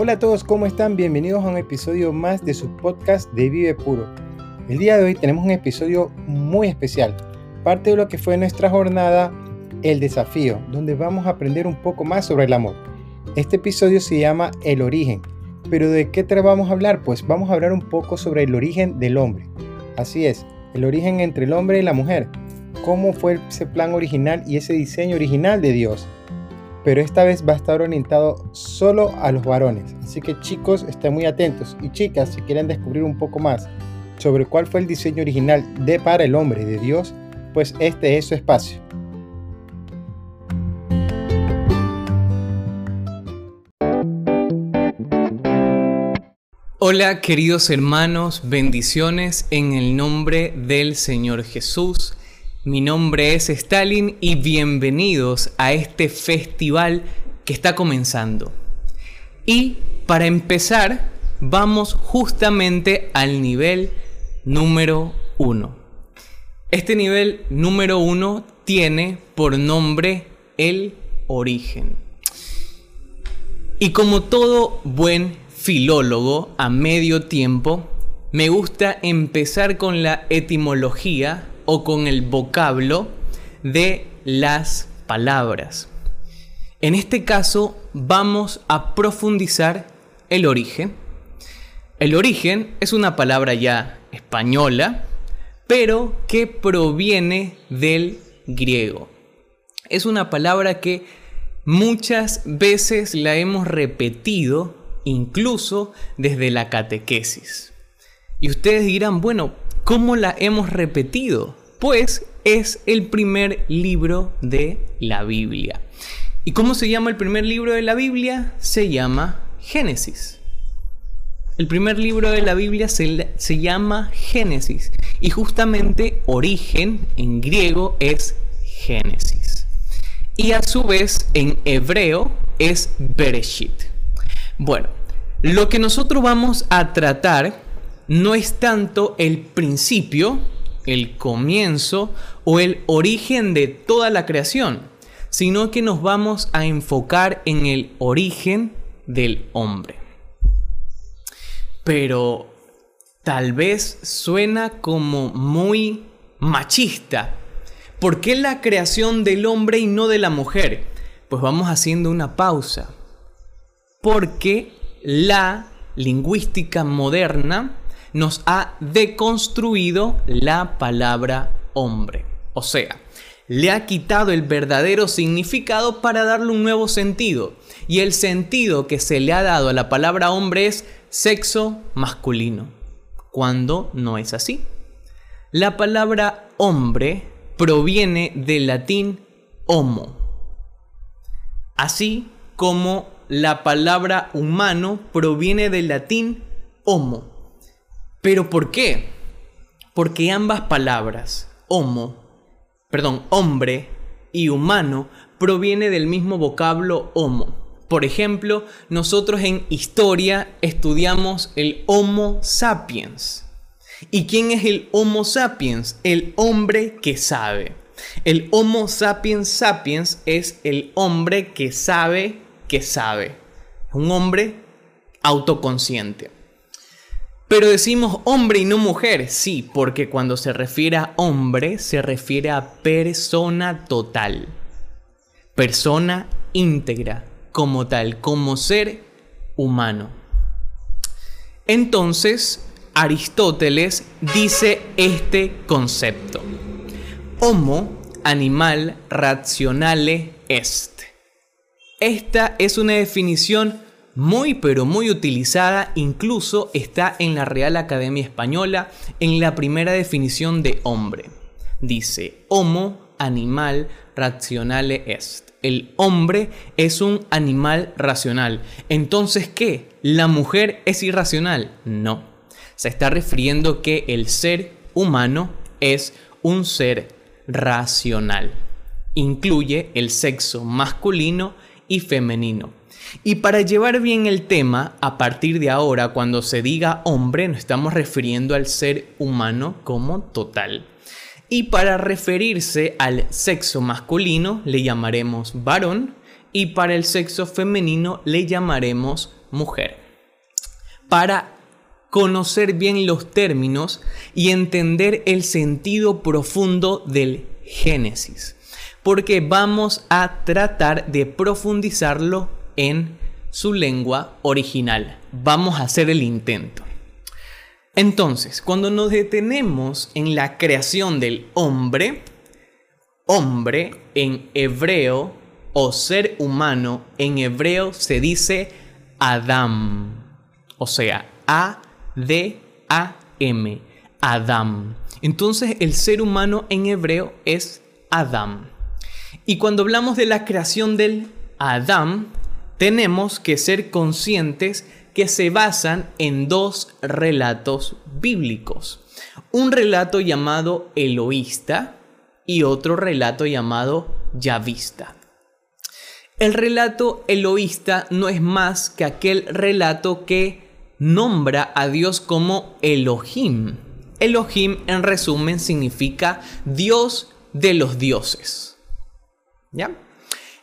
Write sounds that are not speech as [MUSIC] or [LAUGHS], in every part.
Hola a todos, ¿cómo están? Bienvenidos a un episodio más de su podcast de Vive Puro. El día de hoy tenemos un episodio muy especial, parte de lo que fue nuestra jornada El Desafío, donde vamos a aprender un poco más sobre el amor. Este episodio se llama El Origen, pero ¿de qué te vamos a hablar? Pues vamos a hablar un poco sobre el origen del hombre. Así es, el origen entre el hombre y la mujer. Cómo fue ese plan original y ese diseño original de Dios pero esta vez va a estar orientado solo a los varones. Así que chicos, estén muy atentos. Y chicas, si quieren descubrir un poco más sobre cuál fue el diseño original de para el hombre de Dios, pues este es su espacio. Hola queridos hermanos, bendiciones en el nombre del Señor Jesús. Mi nombre es Stalin y bienvenidos a este festival que está comenzando. Y para empezar, vamos justamente al nivel número uno. Este nivel número uno tiene por nombre el origen. Y como todo buen filólogo a medio tiempo, me gusta empezar con la etimología o con el vocablo de las palabras. En este caso vamos a profundizar el origen. El origen es una palabra ya española, pero que proviene del griego. Es una palabra que muchas veces la hemos repetido, incluso desde la catequesis. Y ustedes dirán, bueno, ¿cómo la hemos repetido? Pues es el primer libro de la Biblia. ¿Y cómo se llama el primer libro de la Biblia? Se llama Génesis. El primer libro de la Biblia se, se, llama Génesis y justamente origen en griego es Génesis. Y a su vez en hebreo es Bereshit. Bueno, lo que nosotros vamos a tratar no es tanto el principio, el comienzo o el origen de toda la creación, sino que nos vamos a enfocar en el origen del hombre. Pero tal vez suena como muy machista. ¿Por qué la creación del hombre y no de la mujer? Pues vamos haciendo una pausa. Porque la lingüística moderna nos ha deconstruido la palabra hombre. O sea, le ha quitado el verdadero significado para darle un nuevo sentido. Y el sentido que se le ha dado a la palabra hombre es sexo masculino, cuando no es así. La palabra hombre proviene del latín homo, así como la palabra humano proviene del latín homo. ¿Pero por qué? Porque ambas palabras, homo, perdón, hombre y humano, proviene del mismo vocablo homo. Por ejemplo, nosotros en historia estudiamos el Homo sapiens. ¿Y quién es el Homo sapiens? El hombre que sabe. El Homo sapiens sapiens es el hombre que sabe que sabe. Un hombre autoconsciente. Pero decimos hombre y no mujer, sí, porque cuando se refiere a hombre se refiere a persona total, persona íntegra, como tal, como ser humano. Entonces, Aristóteles dice este concepto. Homo, animal rationale est. Esta es una definición muy pero muy utilizada, incluso está en la Real Academia Española en la primera definición de hombre. Dice, homo, animal, racionale est. El hombre es un animal racional. Entonces, ¿qué? ¿La mujer es irracional? No. Se está refiriendo que el ser humano es un ser racional. Incluye el sexo masculino y femenino. Y para llevar bien el tema, a partir de ahora, cuando se diga hombre, nos estamos refiriendo al ser humano como total. Y para referirse al sexo masculino, le llamaremos varón, y para el sexo femenino le llamaremos mujer. Para conocer bien los términos y entender el sentido profundo del Génesis. Porque vamos a tratar de profundizarlo en su lengua original. Vamos a hacer el intento. Entonces, cuando nos detenemos en la creación del hombre, hombre en hebreo o ser humano en hebreo se dice Adam, o sea, A-D-A-M, Adam. Entonces el ser humano en hebreo es Adam. Y cuando hablamos de la creación del Adam, tenemos que ser conscientes que se basan en dos relatos bíblicos. Un relato llamado Eloísta y otro relato llamado Yavista. El relato eloísta no es más que aquel relato que nombra a Dios como Elohim. Elohim en resumen significa Dios de los dioses. ¿Ya?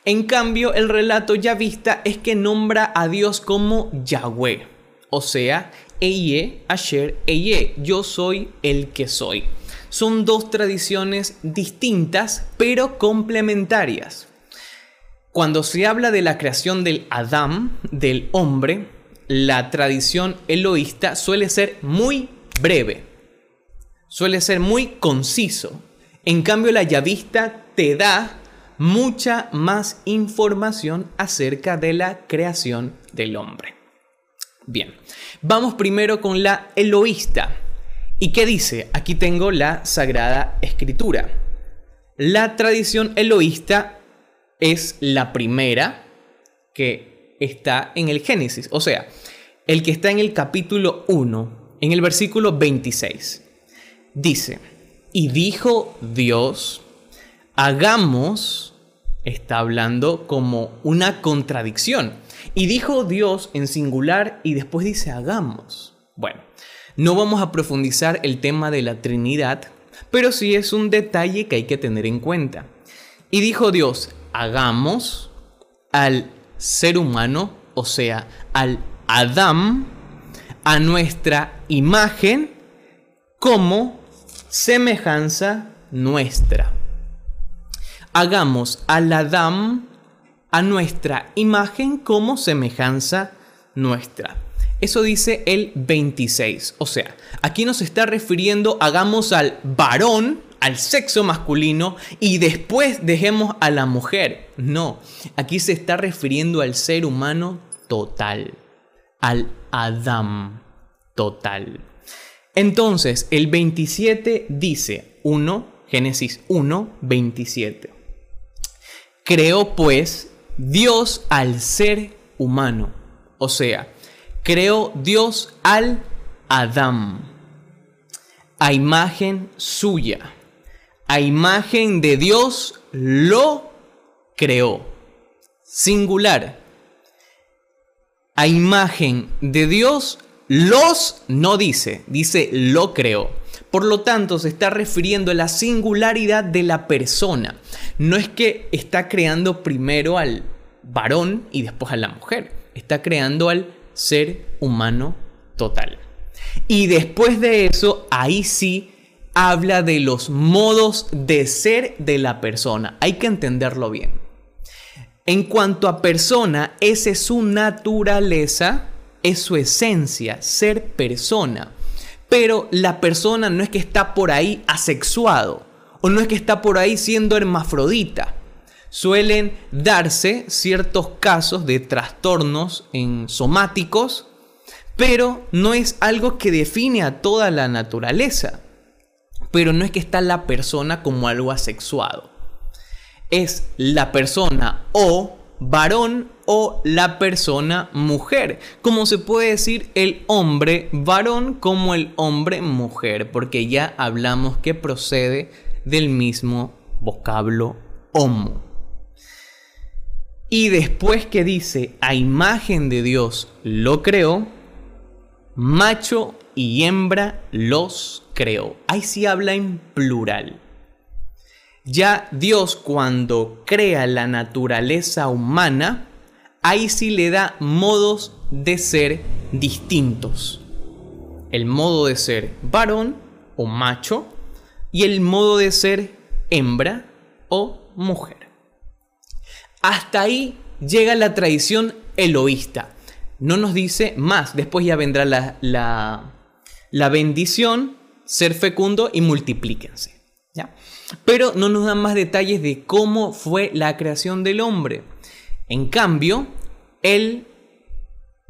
En cambio, el relato yavista es que nombra a Dios como Yahweh, o sea, Eye, Asher, Eye, yo soy el que soy. Son dos tradiciones distintas pero complementarias. Cuando se habla de la creación del Adán, del hombre, la tradición eloísta suele ser muy breve, suele ser muy conciso. En cambio, la yavista te da mucha más información acerca de la creación del hombre. Bien, vamos primero con la eloísta. ¿Y qué dice? Aquí tengo la Sagrada Escritura. La tradición eloísta es la primera que está en el Génesis, o sea, el que está en el capítulo 1, en el versículo 26. Dice, y dijo Dios, hagamos, está hablando como una contradicción. Y dijo Dios en singular y después dice hagamos. Bueno, no vamos a profundizar el tema de la Trinidad, pero sí es un detalle que hay que tener en cuenta. Y dijo Dios, hagamos al ser humano, o sea, al Adán, a nuestra imagen como semejanza nuestra. Hagamos al Adán a nuestra imagen como semejanza nuestra. Eso dice el 26. O sea, aquí nos está refiriendo, hagamos al varón al sexo masculino y después dejemos a la mujer. No, aquí se está refiriendo al ser humano total, al Adam total. Entonces, el 27 dice 1, Génesis 1, 27. Creó pues Dios al ser humano, o sea, creó Dios al Adam, a imagen suya a imagen de Dios lo creó. Singular. A imagen de Dios los no dice, dice lo creó. Por lo tanto, se está refiriendo a la singularidad de la persona. No es que está creando primero al varón y después a la mujer. Está creando al ser humano total. Y después de eso, ahí sí habla de los modos de ser de la persona. Hay que entenderlo bien. En cuanto a persona, esa es su naturaleza, es su esencia, ser persona. Pero la persona no es que está por ahí asexuado o no es que está por ahí siendo hermafrodita. Suelen darse ciertos casos de trastornos en somáticos, pero no es algo que define a toda la naturaleza pero no es que está la persona como algo asexuado. Es la persona o varón o la persona mujer. Como se puede decir el hombre varón como el hombre mujer, porque ya hablamos que procede del mismo vocablo homo. Y después que dice a imagen de Dios lo creó, macho y hembra los creó. Ahí sí habla en plural. Ya Dios cuando crea la naturaleza humana, ahí sí le da modos de ser distintos. El modo de ser varón o macho y el modo de ser hembra o mujer. Hasta ahí llega la tradición eloísta. No nos dice más, después ya vendrá la, la, bendición, ser fecundo y multiplíquense. ¿ya? Pero no nos dan más detalles de cómo fue la creación del hombre. En cambio, el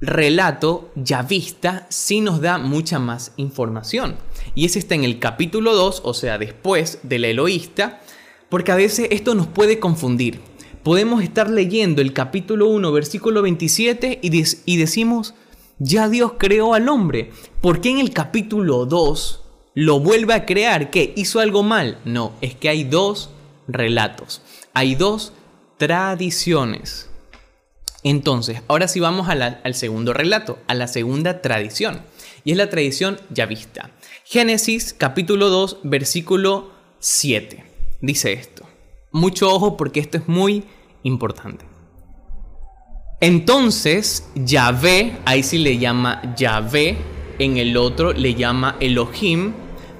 relato ya vista sí nos da mucha más información. Y ese está en el capítulo 2, o sea, después del eloísta, porque a veces esto nos puede confundir. Podemos estar leyendo el capítulo 1, versículo 27 y, y decimos, ya Dios creó al hombre. ¿Por qué en el capítulo 2 lo vuelve a crear? ¿Qué? ¿Hizo algo mal? No, es que hay dos relatos. Hay dos tradiciones. Entonces, ahora sí vamos al segundo relato, a la segunda tradición. Y es la tradición ya vista. Génesis capítulo 2, versículo 7. Dice esto. Mucho ojo porque esto es muy importante. Entonces, Yahvé, ahí sí le llama Yahvé, en el otro le llama Elohim,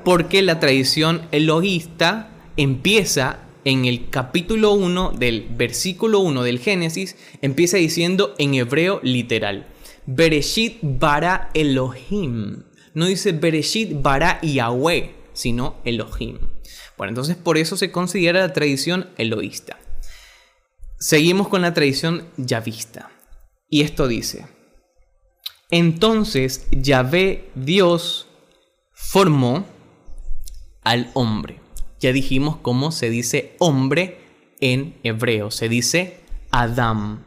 porque la tradición elohista empieza en el capítulo 1 del versículo 1 del Génesis, empieza diciendo en hebreo literal, Bereshit bara Elohim. No dice Bereshit bara Yahweh, sino Elohim. Bueno, entonces por eso se considera la tradición eloísta. Seguimos con la tradición yavista. Y esto dice, entonces Yahvé Dios formó al hombre ya dijimos cómo se dice hombre en hebreo. Se dice Adam.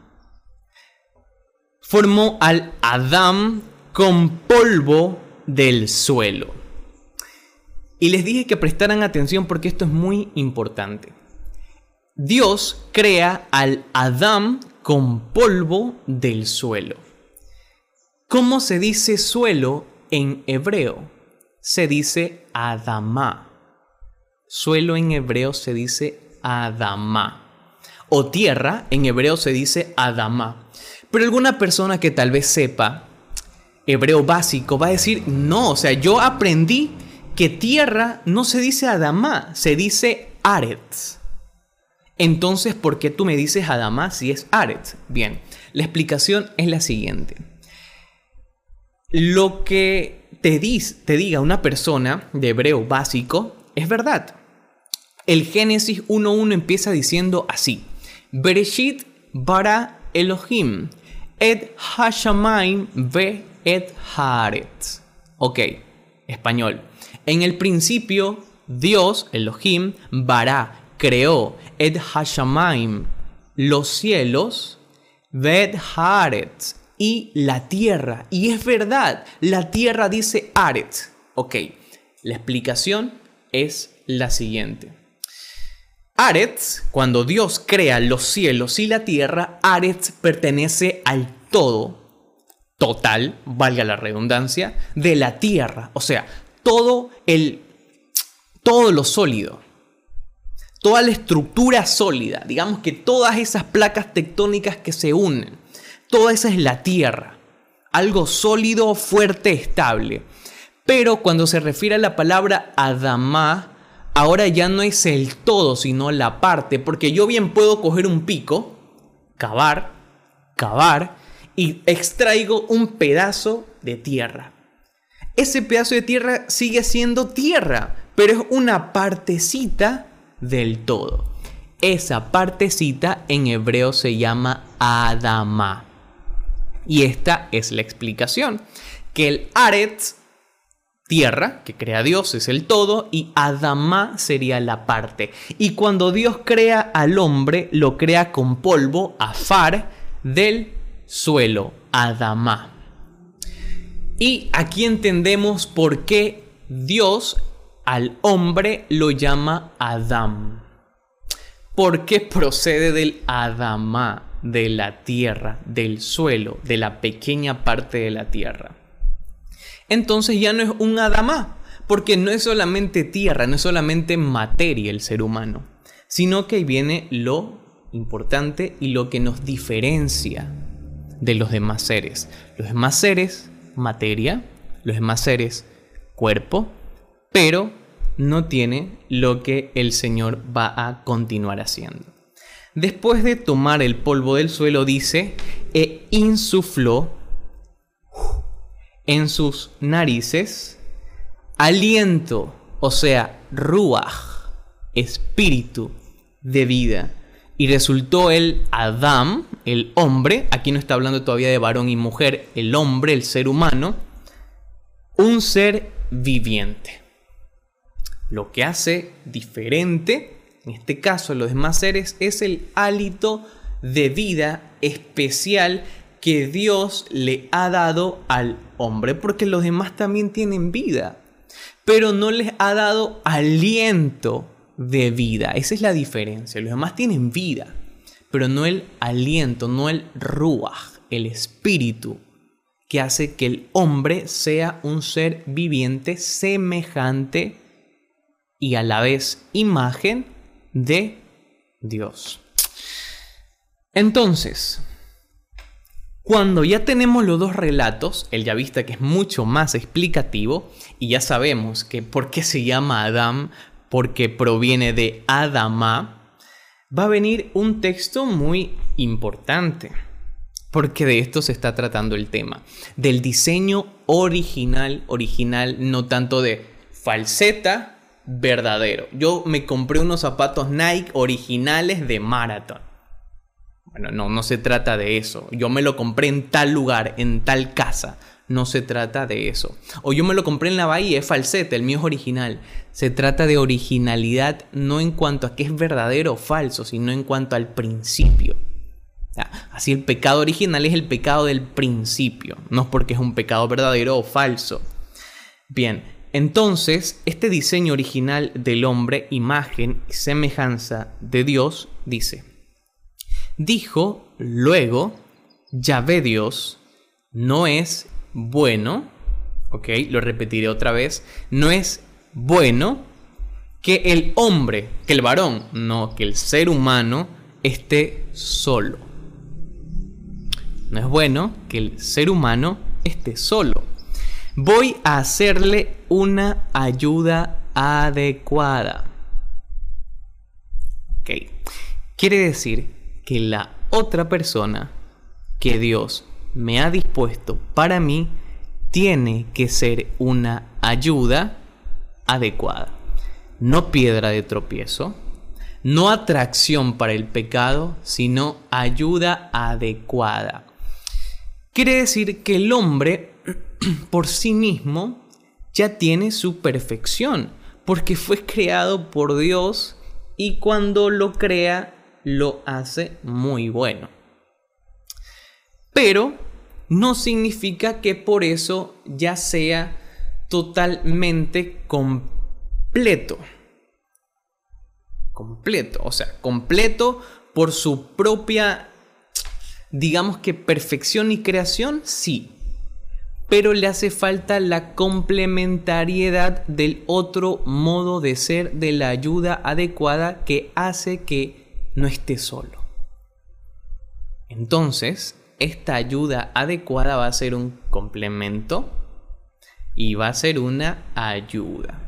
Formó al Adam con polvo del suelo. Y les dije que prestaran atención porque esto es muy importante. Dios crea al Adam con polvo del suelo. ¿Cómo se dice suelo en hebreo? Se dice Adamá. Suelo en hebreo se dice Adama. O tierra en hebreo se dice Adama. Pero alguna persona que tal vez sepa hebreo básico va a decir, no, o sea, yo aprendí que tierra no se dice Adama, se dice Aretz. Entonces, ¿por qué tú me dices Adama si es Aretz? Bien, la explicación es la siguiente. Lo que te, te diga una persona de hebreo básico es verdad. El Génesis 1.1 empieza diciendo así. Bereshit bara Elohim et hashamaim ve et haaretz. Ok, español. En el principio, Dios, Elohim, bara, creó et hashamaim, los cielos, et haaretz, y la tierra. Y es verdad, la tierra dice aretz. Ok, la explicación es la siguiente. Aretz, cuando Dios crea los cielos y la tierra, Aretz pertenece al todo, total, valga la redundancia, de la tierra. O sea, todo el, todo lo sólido, toda la estructura sólida, digamos que todas esas placas tectónicas que se unen, toda esa es la tierra, algo sólido, fuerte, estable. Pero cuando se refiere a la palabra Adamá, ahora ya no es el todo, sino la parte, porque yo bien puedo coger un pico, cavar, cavar, y extraigo un pedazo de tierra. Ese pedazo de tierra sigue siendo tierra, pero es una partecita del todo. Esa partecita en hebreo se llama Adama. Y esta es la explicación. Que el Aretz tierra, que crea Dios, es el todo, y Adama sería la parte. Y cuando Dios crea al hombre, lo crea con polvo, afar, del suelo, Adama. Y aquí entendemos por qué Dios al hombre lo llama Adam. Porque procede del Adama, de la tierra, del suelo, de la pequeña parte de la tierra entonces ya no es un Adamá, porque no es solamente tierra, no es solamente materia el ser humano, sino que viene lo importante y lo que nos diferencia de los demás seres. Los demás seres, materia, los demás seres, cuerpo, pero no tiene lo que el Señor va a continuar haciendo. Después de tomar el polvo del suelo, dice, e insufló en sus narices aliento, o sea, ruach, espíritu de vida. Y resultó el Adam, el hombre, aquí no está hablando todavía de varón y mujer, el hombre, el ser humano, un ser viviente. Lo que hace diferente, en este caso los demás seres, es el hálito de vida especial que Dios le ha dado al hombre, porque los demás también tienen vida, pero no les ha dado aliento de vida. Esa es la diferencia. Los demás tienen vida, pero no el aliento, no el ruach, el espíritu que hace que el hombre sea un ser viviente semejante y a la vez imagen de Dios. Entonces, cuando ya tenemos los dos relatos, el ya vista que es mucho más explicativo, y ya sabemos que por qué se llama Adam, porque proviene de Adama, va a venir un texto muy importante, porque de esto se está tratando el tema, del diseño original, original, no tanto de falseta, verdadero. Yo me compré unos zapatos Nike originales de Marathon. Bueno, no, no se trata de eso. Yo me lo compré en tal lugar, en tal casa no se trata de eso. O yo me lo compré en la bahía, es falsete, el mío es original. Se trata de originalidad no en cuanto a que es verdadero o falso, sino en cuanto al principio. Así el pecado original es el pecado del principio, no es porque es un pecado verdadero o falso. Bien, entonces este diseño original del hombre, imagen y semejanza de Dios, dice, dijo luego, Yahvé Dios, no es bueno, ok, lo repetiré otra vez, no es bueno que el hombre, que el varón, no, que el ser humano esté solo. No es bueno que el ser humano esté solo. Voy a hacerle una ayuda adecuada. Ok. Quiere decir que la otra persona que Dios me ha dispuesto para mí tiene que ser una ayuda adecuada. No piedra de tropiezo, no atracción para el pecado, sino ayuda adecuada. Quiere decir que el hombre [CLEARS THROAT] por sí mismo ya tiene su perfección, porque fue creado por Dios y cuando lo crea lo hace muy bueno pero no significa que por eso ya sea totalmente completo. Completo, o sea, completo por su propia, digamos que perfección y creación, sí. Pero le hace falta la complementariedad del otro modo de ser, de la ayuda adecuada que hace que no esté solo. Entonces, esta ayuda adecuada va a ser un complemento y va a ser una ayuda.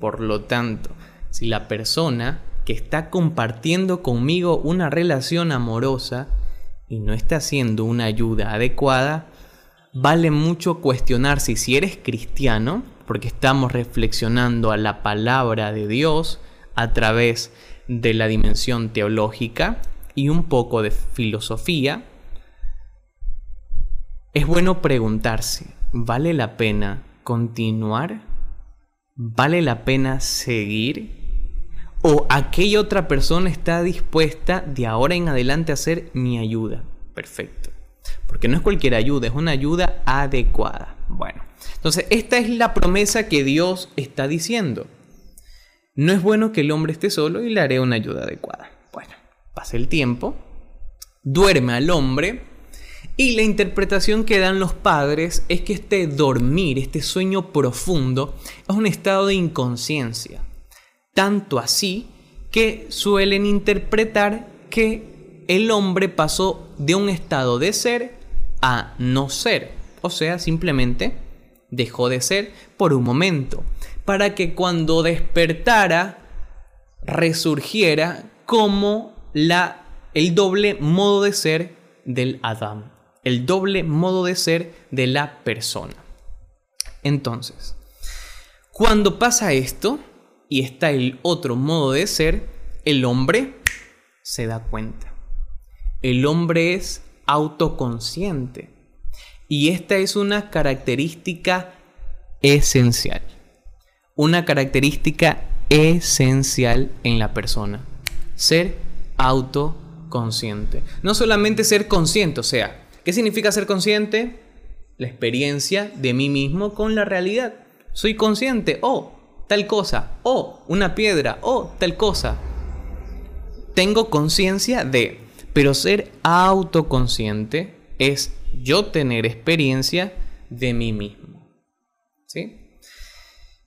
Por lo tanto, si la persona que está compartiendo conmigo una relación amorosa y no está haciendo una ayuda adecuada, vale mucho cuestionar si si eres cristiano, porque estamos reflexionando a la palabra de Dios a través de la dimensión teológica y un poco de filosofía, es bueno preguntarse, ¿vale la pena continuar? ¿Vale la pena seguir? ¿O aquella otra persona está dispuesta de ahora en adelante a hacer mi ayuda? Perfecto. Porque no es cualquier ayuda, es una ayuda adecuada. Bueno, entonces esta es la promesa que Dios está diciendo. No es bueno que el hombre esté solo y le haré una ayuda adecuada. Bueno, pasa el tiempo, duerme al hombre y la interpretación que dan los padres es que este dormir, este sueño profundo, es un estado de inconsciencia. Tanto así que suelen interpretar que el hombre pasó de un estado de ser a no ser. O sea, simplemente dejó de ser por un momento, para que cuando despertara resurgiera como la, el doble modo de ser del Adán, el doble modo de ser de la persona. Entonces, cuando pasa esto y está el otro modo de ser, el hombre se da cuenta. El hombre es autoconsciente. Y esta es una característica esencial. Una característica esencial en la persona. Ser autoconsciente. No solamente ser consciente, o sea, ¿qué significa ser consciente? La experiencia de mí mismo con la realidad. Soy consciente, oh, tal cosa, oh, una piedra, oh, tal cosa. Tengo conciencia de, pero ser autoconsciente es yo tener experiencia de mí mismo.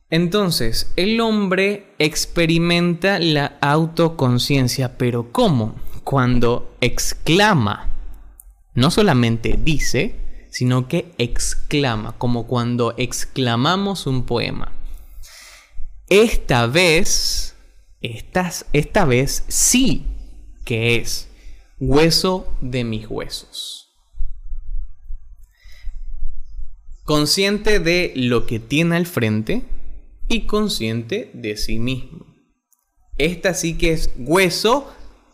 Entonces, el hombre experimenta la autoconciencia, pero ¿cómo? Cuando exclama. No solamente dice, sino que exclama, como cuando exclamamos un poema. Esta vez, esta, esta vez sí que es hueso de mis huesos. Consciente de lo que tiene al frente, y consciente de sí mismo. Esta sí que es hueso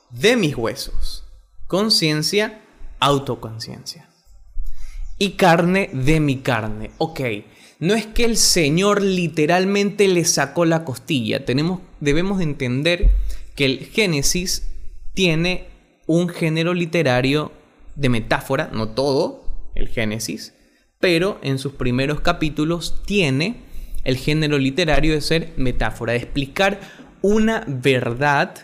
de mis huesos. Conciencia, autoconciencia. Y carne de mi carne. Ok, no es que el Señor literalmente le sacó la costilla. Tenemos, debemos entender que el Génesis tiene un género literario de metáfora, no todo el Génesis, pero en sus primeros capítulos tiene el género literario de ser metáfora, de explicar una verdad,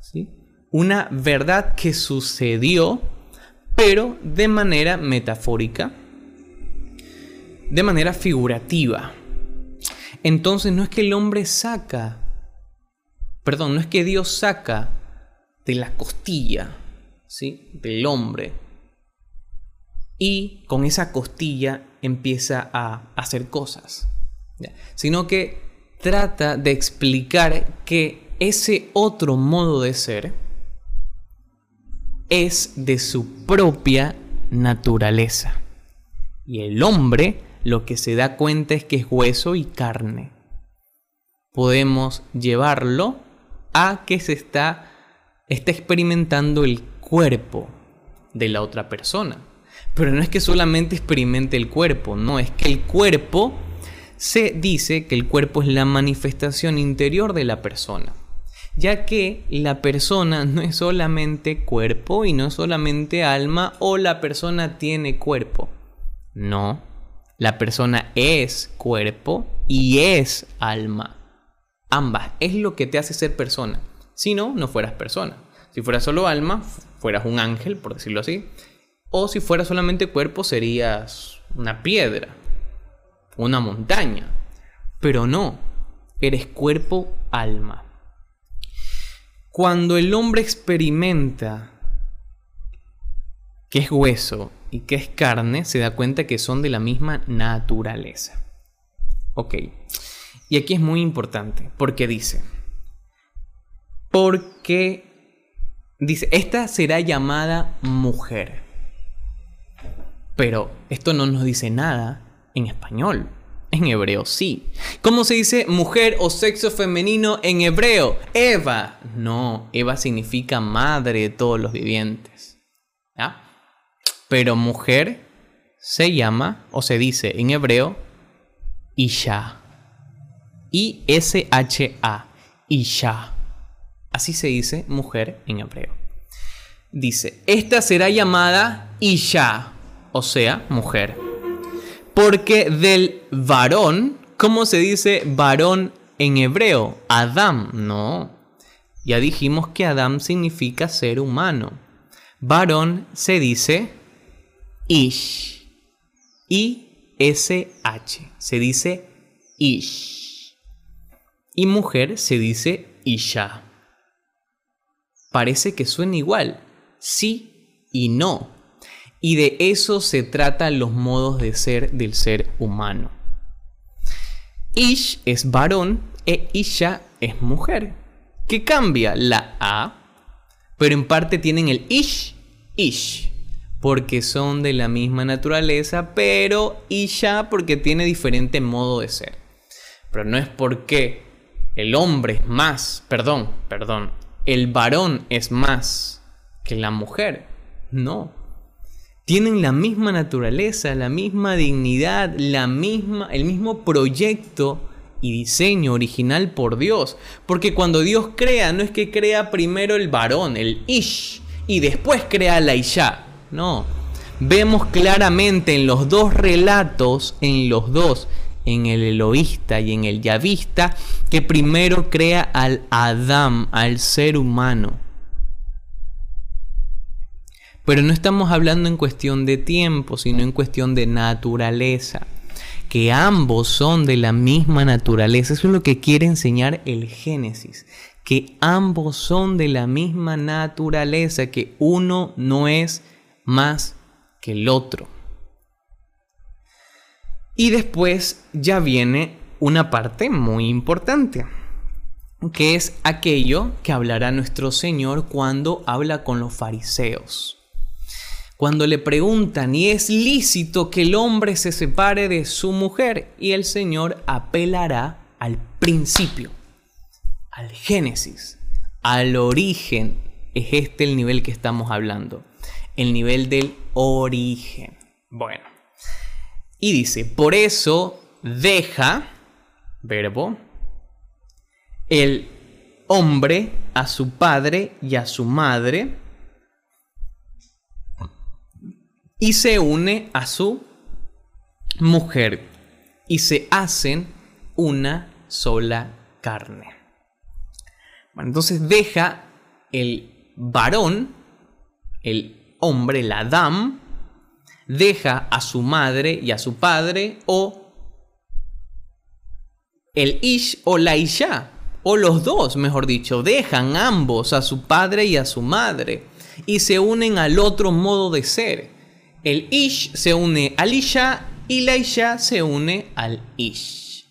¿sí? una verdad que sucedió, pero de manera metafórica, de manera figurativa. Entonces no es que el hombre saca, perdón, no es que Dios saca de la costilla ¿sí? del hombre y con esa costilla empieza a hacer cosas sino que trata de explicar que ese otro modo de ser es de su propia naturaleza. Y el hombre lo que se da cuenta es que es hueso y carne. Podemos llevarlo a que se está, está experimentando el cuerpo de la otra persona. Pero no es que solamente experimente el cuerpo, no, es que el cuerpo se dice que el cuerpo es la manifestación interior de la persona, ya que la persona [LAUGHS] no es solamente cuerpo y no es solamente alma o la persona tiene cuerpo. No, la persona es cuerpo y es alma. Ambas, es lo que te hace ser persona. Si no, no fueras persona. Si fueras solo alma, fueras un ángel, por decirlo así. O si fueras solamente cuerpo, serías una piedra una montaña. Pero no, eres cuerpo, alma. Cuando el hombre experimenta que es hueso y que es carne, se da cuenta que son de la misma naturaleza. Ok. Y aquí es muy importante, porque dice, porque dice, esta será llamada mujer. Pero esto no nos dice nada en español. En hebreo sí. ¿Cómo se dice mujer o sexo femenino en hebreo? Eva. No, Eva significa madre de todos los vivientes. Pero mujer se llama o se dice en hebreo Isha. I-S-H-A. Isha. Así se dice mujer en hebreo. Dice, esta será llamada Isha, o sea, mujer. Porque del varón, ¿cómo se dice varón en hebreo? Adam, no. Ya dijimos que Adam significa ser humano. Varón se dice ish. I-S-H. Se dice ish. Y mujer se dice isha. Parece que suena igual. Sí y no. Y de eso se tratan los modos de ser del ser humano. Ish es varón e Isha es mujer. Que cambia la A, pero en parte tienen el Ish, Ish, porque son de la misma naturaleza, pero Isha porque tiene diferente modo de ser. Pero no es porque el hombre es más, perdón, perdón, el varón es más que la mujer. No, tienen la misma naturaleza, la misma dignidad, la misma, el mismo proyecto y diseño original por Dios. Porque cuando Dios crea, no es que crea primero el varón, el Ish, y después crea la Isha. No. Vemos claramente en los dos relatos, en los dos, en el eloísta y en el yavista, que primero crea al Adam, al ser humano. Pero no estamos hablando en cuestión de tiempo, sino en cuestión de naturaleza. Que ambos son de la misma naturaleza. Eso es lo que quiere enseñar el Génesis. Que ambos son de la misma naturaleza, que uno no es más que el otro. Y después ya viene una parte muy importante, que es aquello que hablará nuestro Señor cuando habla con los fariseos cuando le preguntan, ¿y es lícito que el hombre se separe de su mujer? Y el Señor apelará al principio, al génesis, al origen. Es este el nivel que estamos hablando, el nivel del origen. Bueno, y dice, por eso deja, verbo, el hombre a su padre y a su madre, y se une a su mujer y se hacen una sola carne. entonces deja el varón, el hombre, el Adam, deja a su madre y a su padre o el Ish o la Isha, o los dos, mejor dicho, dejan ambos a su padre y a su madre y se unen al otro modo de ser el Ish se une al Isha y la Isha se une al Ish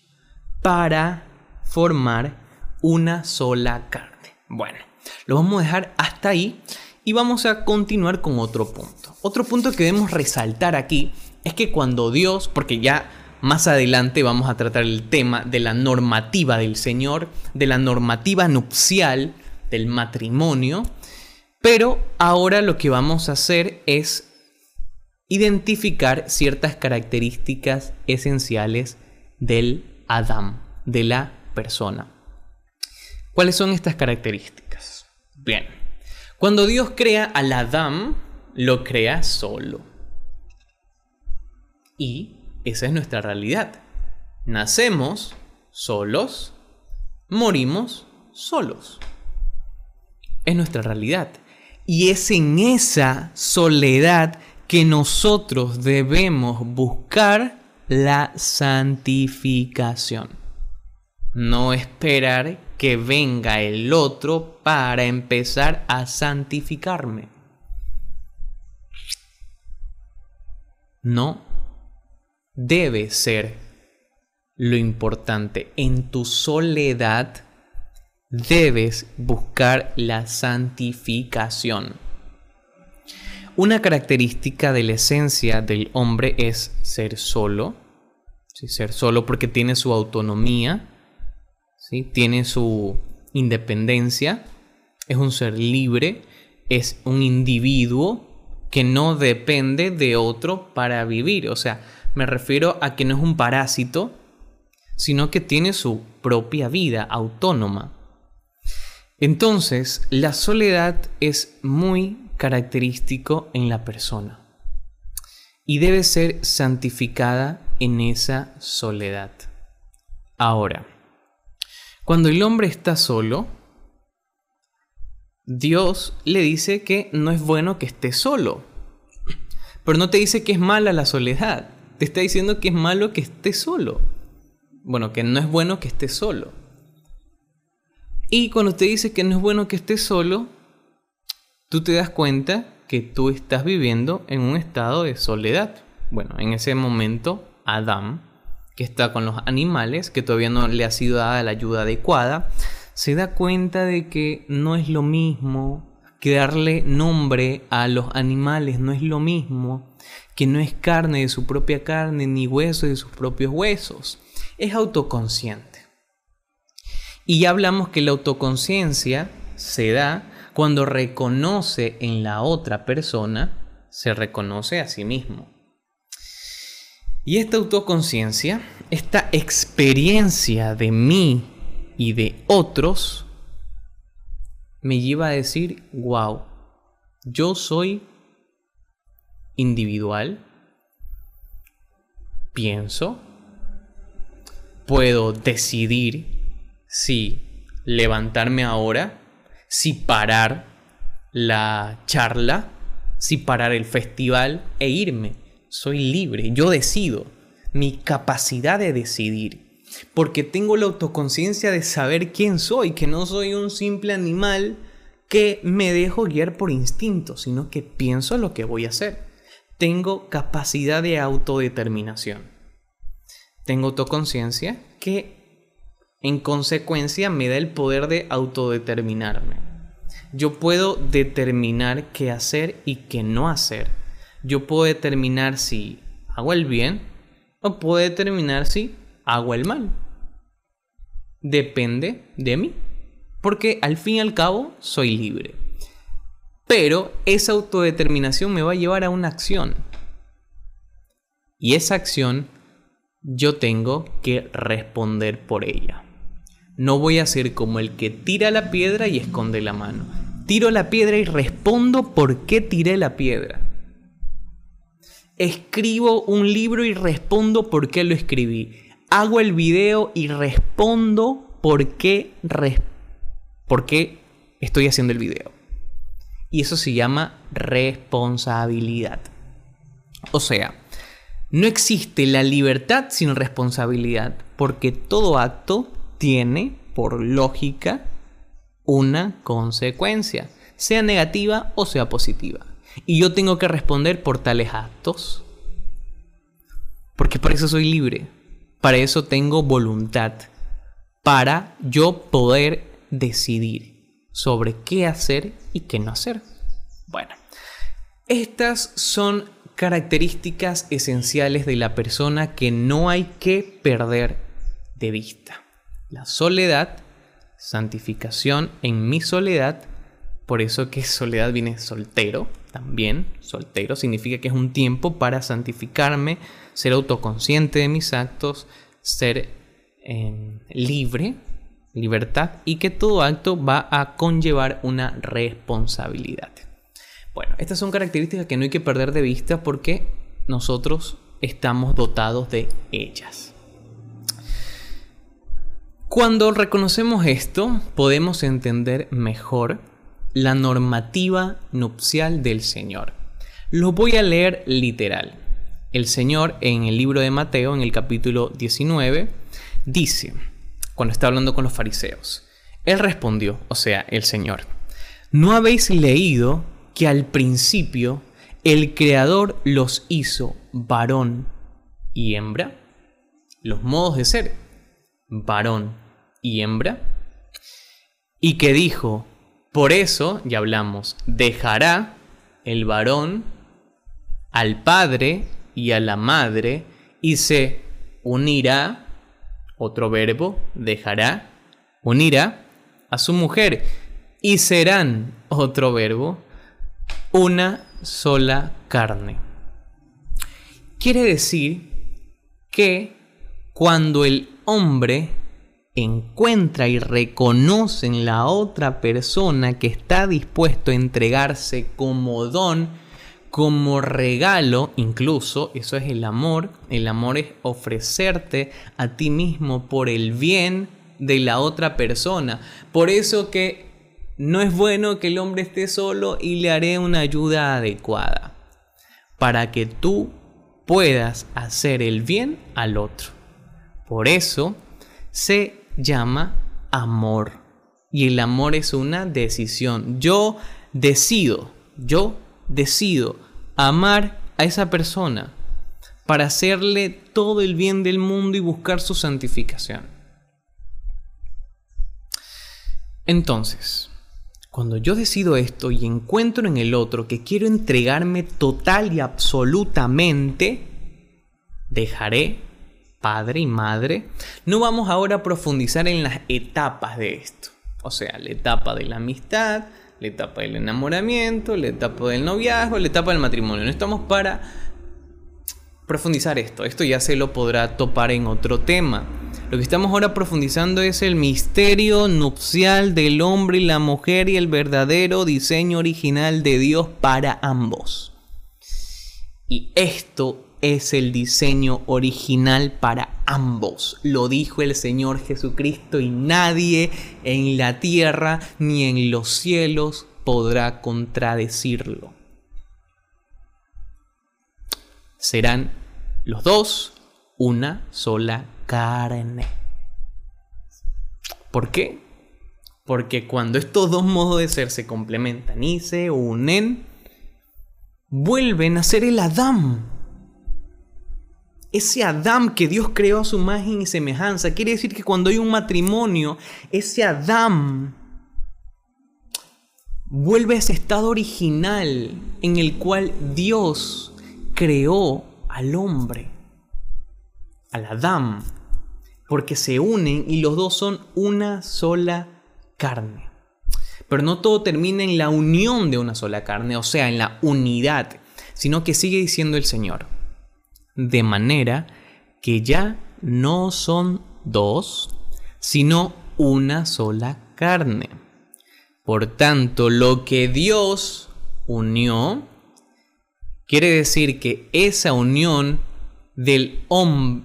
para formar una sola carne. Bueno, lo vamos a dejar hasta ahí y vamos a continuar con otro punto. Otro punto que debemos resaltar aquí es que cuando Dios, porque ya más adelante vamos a tratar el tema de la normativa del Señor, de la normativa nupcial del matrimonio, pero ahora lo que vamos a hacer es identificar ciertas características esenciales del Adam, de la persona. ¿Cuáles son estas características? Bien, cuando Dios crea al Adam, lo crea solo. Y esa es nuestra realidad. Nacemos solos, morimos solos. Es nuestra realidad. Y es en esa soledad que nosotros debemos buscar la santificación. No esperar que venga el otro para empezar a santificarme. No debe ser lo importante. En tu soledad debes buscar la santificación. Una característica de la esencia del hombre es ser solo, ser solo porque tiene su autonomía, ¿sí? tiene su independencia, es un ser libre, es un individuo que no depende de otro para vivir. O sea, me refiero a que no es un parásito, sino que tiene su propia vida autónoma. Entonces, la soledad es muy característico en la persona y debe ser santificada en esa soledad. Ahora, cuando el hombre está solo, Dios le dice que no es bueno que esté solo, pero no te dice que es mala la soledad, te está diciendo que es malo que esté solo. Bueno, que no es bueno que esté solo. Y cuando te dice que no es bueno que esté solo, tú te das cuenta que tú estás viviendo en un estado de soledad. Bueno, en ese momento, Adán, que está con los animales, que todavía no le ha sido dada la ayuda adecuada, se da cuenta de que no es lo mismo que darle nombre a los animales, no es lo mismo que no es carne de su propia carne ni hueso de sus propios huesos. Es autoconsciente. Y ya hablamos que la autoconciencia se da cuando reconoce en la otra persona, se reconoce a sí mismo. Y esta autoconciencia, esta experiencia de mí y de otros, me lleva a decir, wow, yo soy individual, pienso, puedo decidir si levantarme ahora, si parar la charla, si parar el festival e irme. Soy libre, yo decido, mi capacidad de decidir, porque tengo la autoconciencia de saber quién soy, que no soy un simple animal que me dejo guiar por instinto, sino que pienso lo que voy a hacer tengo capacidad de autodeterminación. Tengo autoconciencia que en consecuencia me da el poder de autodeterminarme. Yo puedo determinar qué hacer y qué no hacer. Yo puedo determinar si hago el bien o puedo determinar si hago el mal. Depende de mí. Porque al fin y al cabo soy libre. Pero esa autodeterminación me va a llevar a una acción. Y esa acción yo tengo que responder por ella. No voy a ser como el que tira la piedra y esconde la mano. Tiro la piedra y respondo por qué tiré la piedra. Escribo un libro y respondo por qué lo escribí. Hago el video y respondo por qué, por qué estoy haciendo el video. Y eso se llama responsabilidad. O sea, no existe la libertad sin responsabilidad, porque todo acto tiene, por lógica, una consecuencia, sea negativa o sea positiva. Y yo tengo que responder por tales actos. Porque para eso soy libre. Para eso tengo voluntad. Para yo poder decidir sobre qué hacer y qué no hacer. Bueno, estas son características esenciales de la persona que no hay que perder de vista. La soledad, santificación en mi soledad, por eso que soledad viene soltero también, soltero significa que es un tiempo para santificarme, ser autoconsciente de mis actos, ser eh, libre libertad y que todo acto va a conllevar una responsabilidad. Bueno, estas son características que no hay que perder de vista porque nosotros estamos dotados de ellas. Cuando reconocemos esto, podemos entender mejor la normativa nupcial del Señor. Lo voy a leer literal. El Señor en el libro de Mateo, en el capítulo 19, dice, cuando está hablando con los fariseos. Él respondió, o sea, el Señor, ¿no habéis leído que al principio el Creador los hizo varón y hembra? Los modos de ser, varón y hembra. Y que dijo, por eso, ya hablamos, dejará el varón al padre y a la madre y se unirá otro verbo, dejará, unirá a su mujer y serán, otro verbo, una sola carne. Quiere decir que cuando el hombre encuentra y reconoce en la otra persona que está dispuesto a entregarse como don, como regalo, incluso, eso es el amor. El amor es ofrecerte a ti mismo por el bien de la otra persona. Por eso que no es bueno que el hombre esté solo y le haré una ayuda adecuada. Para que tú puedas hacer el bien al otro. Por eso se llama amor. Y el amor es una decisión. Yo decido, yo decido amar a esa persona para hacerle todo el bien del mundo y buscar su santificación. Entonces, cuando yo decido esto y encuentro en el otro que quiero entregarme total y absolutamente, dejaré padre y madre. No vamos ahora a profundizar en las etapas de esto. O sea, la etapa de la amistad, la etapa del enamoramiento, la etapa del noviazgo, la etapa del matrimonio. No estamos para profundizar esto. Esto ya se lo podrá topar en otro tema. Lo que estamos ahora profundizando es el misterio nupcial del hombre y la mujer y el verdadero diseño original de Dios para ambos. Y esto es el diseño original para ambos. Lo dijo el Señor Jesucristo y nadie en la tierra ni en los cielos podrá contradecirlo. Serán los dos una sola carne. ¿Por qué? Porque cuando estos dos modos de ser se complementan y se unen, vuelven a ser el Adán. Ese Adán que Dios creó a su imagen y semejanza. Quiere decir que cuando hay un matrimonio, ese Adán vuelve a ese estado original en el cual Dios creó al hombre, al Adán porque se unen y los dos son una sola carne. Pero no todo termina en la unión de una sola carne, o sea, en la unidad, sino que sigue diciendo el Señor. De manera que ya no son dos, sino una sola carne. Por tanto, lo que Dios unió, quiere decir que esa unión del,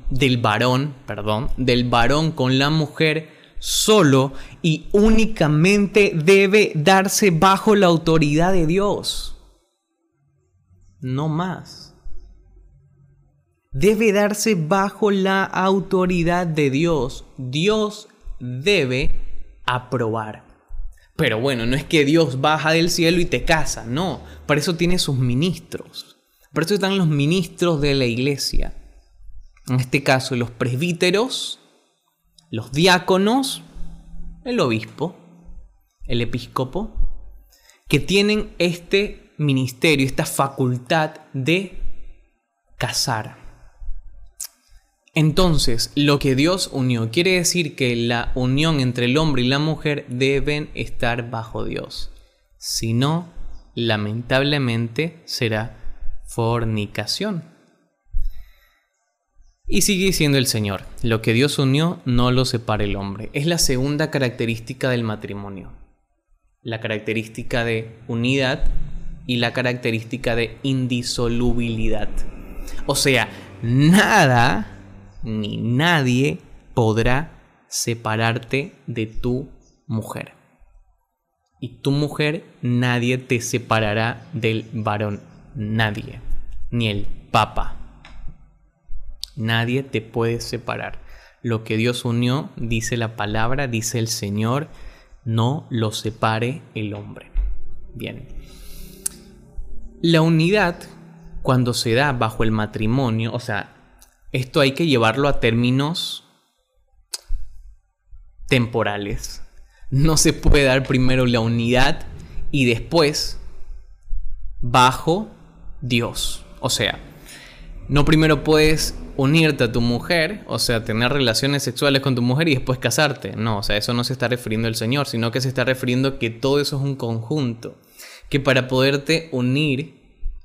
del varón, perdón, del varón con la mujer solo y únicamente debe darse bajo la autoridad de Dios. No más. Debe darse bajo la autoridad de Dios. Dios debe aprobar. Pero bueno, no es que Dios baja del cielo y te casa, no. Para eso tiene sus ministros. Por eso están los ministros de la iglesia. En este caso, los presbíteros, los diáconos, el obispo, el episcopo, que tienen este ministerio, esta facultad de casar. Entonces, lo que Dios unió quiere decir que la unión entre el hombre y la mujer deben estar bajo Dios. Si no, lamentablemente será fornicación. Y sigue diciendo el Señor, lo que Dios unió no lo separa el hombre. Es la segunda característica del matrimonio. La característica de unidad y la característica de indisolubilidad. O sea, nada ni nadie podrá separarte de tu mujer. Y tu mujer nadie te separará del varón nadie, ni el Papa. Nadie te puede separar. Lo que Dios unió, dice la palabra, dice el Señor, no lo separe el hombre. Bien. La unidad, cuando se da bajo el matrimonio, o sea, esto hay que llevarlo a términos temporales. No se puede dar primero la unidad y después bajo Dios. O sea, no primero puedes unirte a tu mujer, o sea, tener relaciones sexuales con tu mujer y después casarte. No, o sea, eso no se está refiriendo el Señor, sino que se está refiriendo que todo eso es un conjunto. Que para poderte unir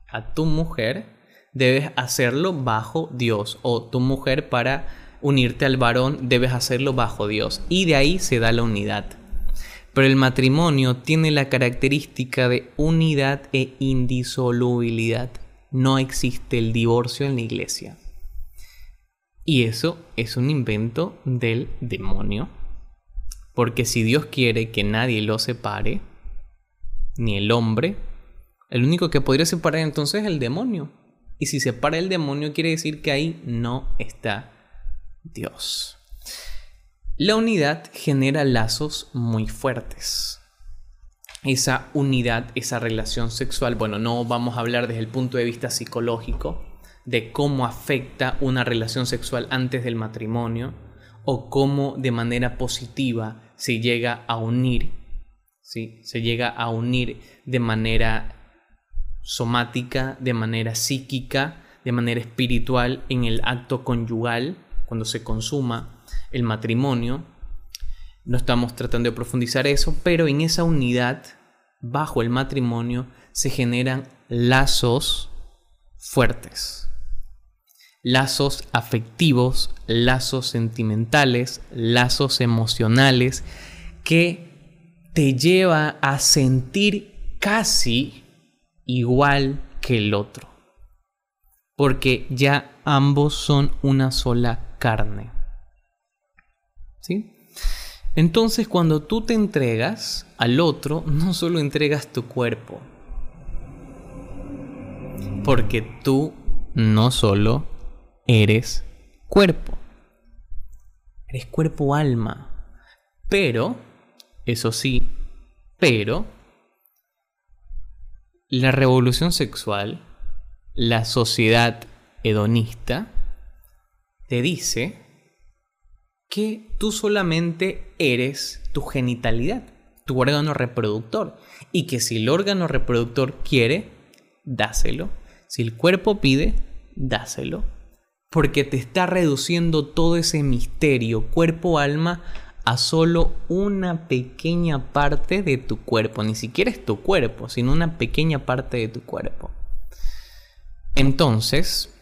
a tu mujer, debes hacerlo bajo Dios. O tu mujer para unirte al varón, debes hacerlo bajo Dios. Y de ahí se da la unidad. Pero el matrimonio tiene la característica de unidad e indisolubilidad. No existe el divorcio en la iglesia. Y eso es un invento del demonio. Porque si Dios quiere que nadie lo separe, ni el hombre, el único que podría separar entonces es el demonio. Y si separa el demonio quiere decir que ahí no está Dios. La unidad genera lazos muy fuertes. esa unidad, esa relación sexual. Bueno, no vamos a hablar desde el punto de vista psicológico de cómo afecta una relación sexual antes del matrimonio o cómo de manera positiva se llega a unir, ¿sí? se llega a unir de manera somática, de manera psíquica, de manera espiritual en el acto conyugal, cuando se consuma el matrimonio, no estamos tratando de profundizar eso, pero en esa unidad, bajo el matrimonio, se generan lazos fuertes. Lazos afectivos, lazos sentimentales, lazos emocionales que te lleva a sentir casi igual que el otro. Porque ya ambos son una sola carne. ¿Sí? Entonces cuando tú te entregas al otro, no solo entregas tu cuerpo, porque tú no solo eres cuerpo, eres cuerpo-alma, pero, eso sí, pero, la revolución sexual, la sociedad hedonista, te dice que tú solamente eres tu genitalidad, tu órgano reproductor, y que si el órgano reproductor quiere, dáselo. Si el cuerpo pide, dáselo. Porque te está reduciendo todo ese misterio, cuerpo-alma, a solo una pequeña parte de tu cuerpo. Ni siquiera es tu cuerpo, sino una pequeña parte de tu cuerpo. Entonces,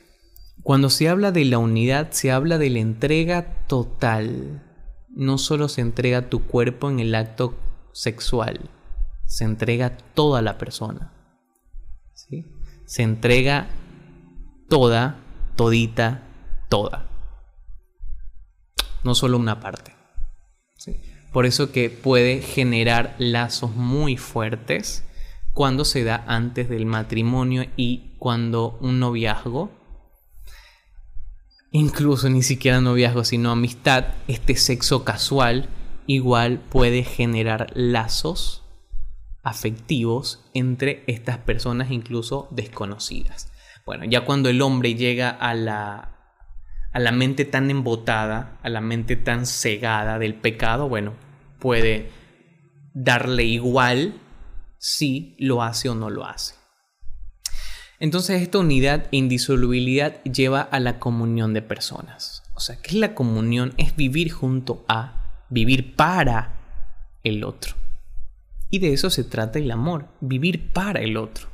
cuando se habla de la unidad, se habla de la entrega total. No solo se entrega tu cuerpo en el acto sexual, se entrega toda la persona. ¿sí? Se entrega toda, todita, toda. No solo una parte. Por eso que puede generar lazos muy fuertes cuando se da antes del matrimonio y cuando un noviazgo incluso ni siquiera noviazgo, sino amistad, este sexo casual igual puede generar lazos afectivos entre estas personas incluso desconocidas. Bueno, ya cuando el hombre llega a la a la mente tan embotada, a la mente tan cegada del pecado, bueno, puede darle igual si lo hace o no lo hace. Entonces esta unidad e indisolubilidad lleva a la comunión de personas. O sea, ¿qué es la comunión? Es vivir junto a, vivir para el otro. Y de eso se trata el amor, vivir para el otro,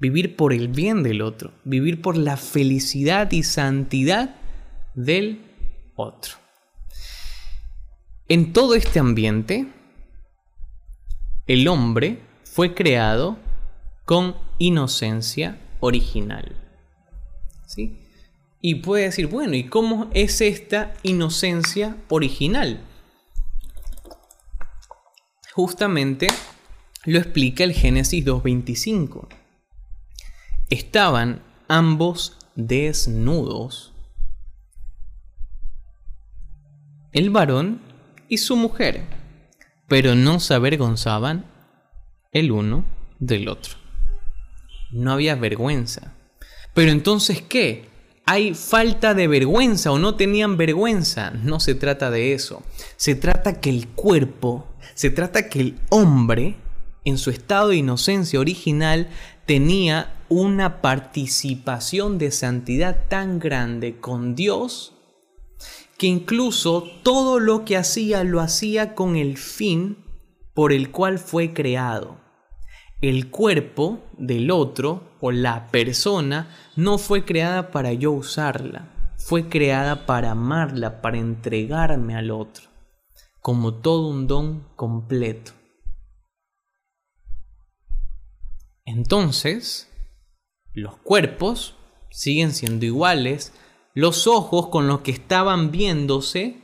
vivir por el bien del otro, vivir por la felicidad y santidad del otro. En todo este ambiente, el hombre fue creado con inocencia original. ¿Sí? Y puede decir, bueno, ¿y cómo es esta inocencia original? Justamente lo explica el Génesis 2.25. Estaban ambos desnudos, el varón y su mujer, pero no se avergonzaban el uno del otro no había vergüenza. Pero entonces, ¿qué? ¿Hay falta de vergüenza o no tenían vergüenza? No se trata de eso. Se trata que el cuerpo, se trata que el hombre, en su estado de inocencia original, tenía una participación de santidad tan grande con Dios que incluso todo lo que hacía lo hacía con el fin por el cual fue creado el cuerpo del otro o la persona no fue creada para yo usarla, fue creada para amarla, para entregarme al otro, como todo un don completo. Entonces, los cuerpos siguen siendo iguales, los ojos con los que estaban viéndose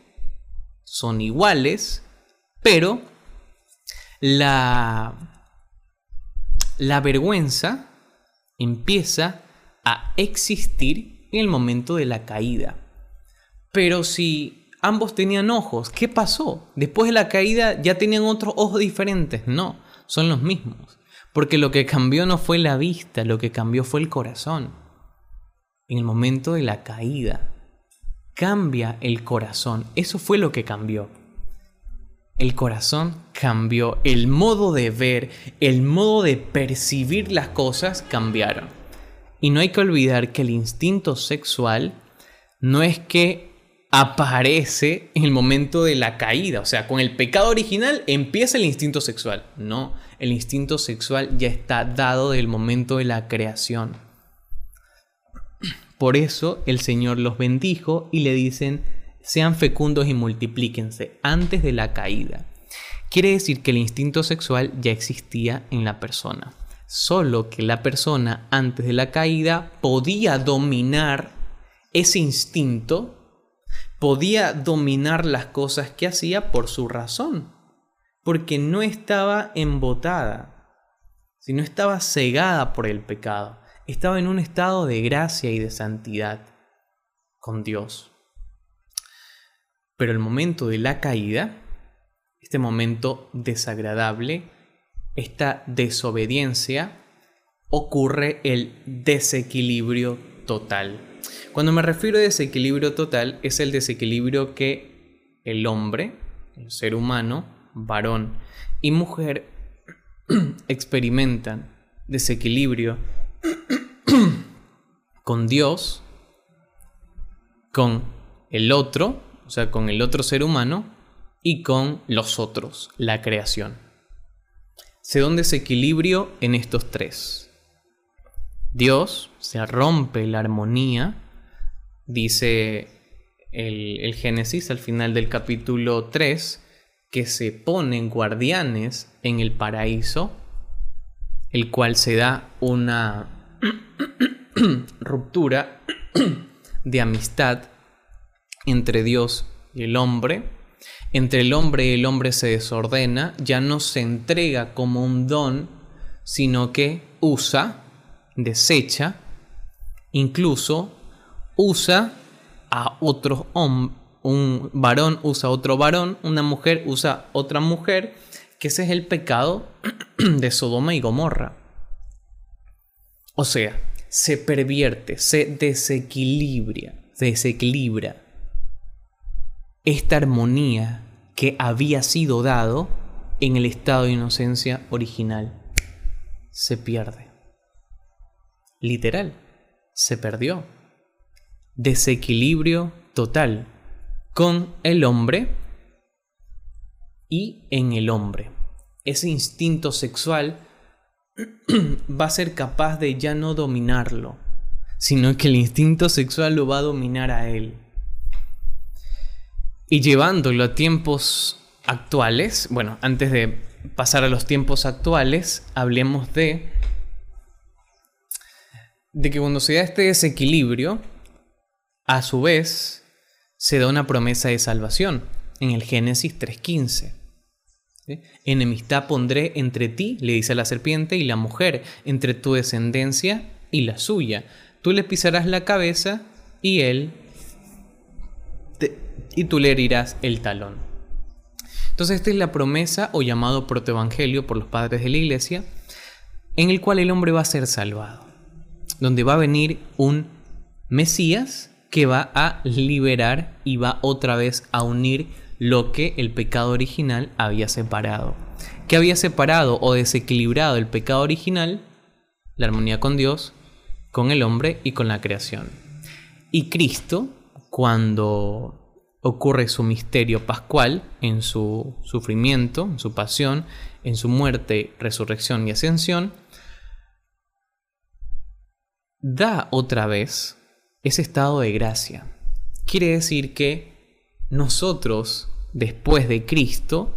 son iguales, pero la la vergüenza empieza a existir en el momento de la caída. Pero si ambos tenían ojos, ¿qué pasó? Después de la caída ya tenían otros ojos diferentes. No, son los mismos. Porque lo que cambió no fue la vista, lo que cambió fue el corazón. En el momento de la caída, cambia el corazón. Eso fue lo que cambió. El corazón cambió, el modo de ver, el modo de percibir las cosas cambiaron. Y no hay que olvidar que el instinto sexual no es que aparece en el momento de la caída, o sea, con el pecado original empieza el instinto sexual. No, el instinto sexual ya está dado del momento de la creación. Por eso el Señor los bendijo y le dicen, sean fecundos y multiplíquense antes de la caída. Quiere decir que el instinto sexual ya existía en la persona, solo que la persona antes de la caída podía dominar ese instinto, podía dominar las cosas que hacía por su razón, porque no estaba embotada, sino estaba cegada por el pecado, estaba en un estado de gracia y de santidad con Dios. Pero el momento de la caída, este momento desagradable, esta desobediencia, ocurre el desequilibrio total. Cuando me refiero a desequilibrio total, es el desequilibrio que el hombre, el ser humano, varón y mujer, [CLEARS THROAT] experimentan. Desequilibrio [CLEARS THROAT] con Dios, con el otro o sea, con el otro ser humano y con los otros, la creación. Se da un desequilibrio en estos tres. Dios se rompe la armonía, dice el, el, Génesis al final del capítulo 3, que se ponen guardianes en el paraíso, el cual se da una [COUGHS] ruptura [COUGHS] de amistad entre Dios y el hombre, entre el hombre y el hombre se desordena, ya no se entrega como un don, sino que usa, desecha, incluso usa a otro hombre, un varón usa a otro varón, una mujer usa a otra mujer, que ese es el pecado [CLEARS THROAT] de Sodoma y Gomorra. O sea, se pervierte, se desequilibra, se desequilibra esta armonía que había sido dado en el estado de inocencia original se pierde. Literal, se perdió. Desequilibrio total con el hombre y en el hombre. Ese instinto sexual [CLEARS THROAT] va a ser capaz de ya no dominarlo, sino que el instinto sexual lo va a dominar a él. Y llevándolo a tiempos actuales, bueno, antes de pasar a los tiempos actuales, hablemos de, de que cuando se da este desequilibrio, a su vez se da una promesa de salvación en el Génesis 3.15. Enemistad pondré entre ti, le dice la serpiente, y la mujer, entre tu descendencia y la suya. Tú le pisarás la cabeza y él y tú le herirás el talón. Entonces esta es la promesa o llamado protoevangelio por los padres de la iglesia, en el cual el hombre va a ser salvado, donde va a venir un Mesías que va a liberar y va otra vez a unir lo que el pecado original había separado. ¿Qué había separado o desequilibrado el pecado original? La armonía con Dios, con el hombre y con la creación. Y Cristo, cuando ocurre su misterio pascual en su sufrimiento, en su pasión, en su muerte, resurrección y ascensión, da otra vez ese estado de gracia. Quiere decir que nosotros, después de Cristo,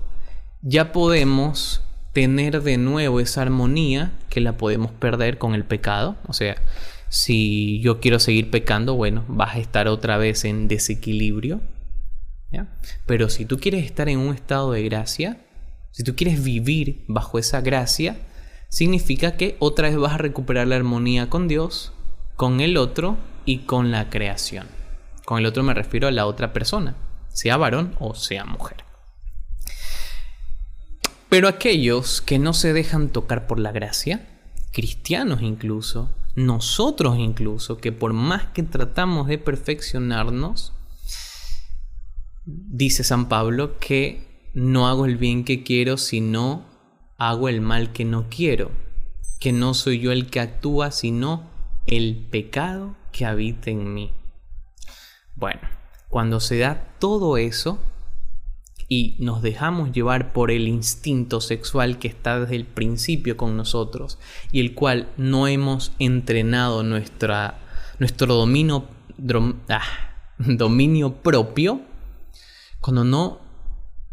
ya podemos tener de nuevo esa armonía que la podemos perder con el pecado. O sea, si yo quiero seguir pecando, bueno, vas a estar otra vez en desequilibrio pero si tú quieres estar en un estado de gracia, si tú quieres vivir bajo esa gracia, significa que otra vez vas a recuperar la armonía con Dios, con el otro y con la creación. Con el otro me refiero a la otra persona, sea varón o sea mujer. Pero aquellos que no se dejan tocar por la gracia, cristianos incluso, nosotros incluso, que por más que tratamos de perfeccionarnos, dice San Pablo que no hago el bien que quiero, sino hago el mal que no quiero, que no soy yo el que actúa, sino el pecado que habita en mí. Bueno, cuando se da todo eso y nos dejamos llevar por el instinto sexual que está desde el principio con nosotros y el cual no hemos entrenado nuestra, nuestro dominio, ah, [LAUGHS] dominio propio, cuando no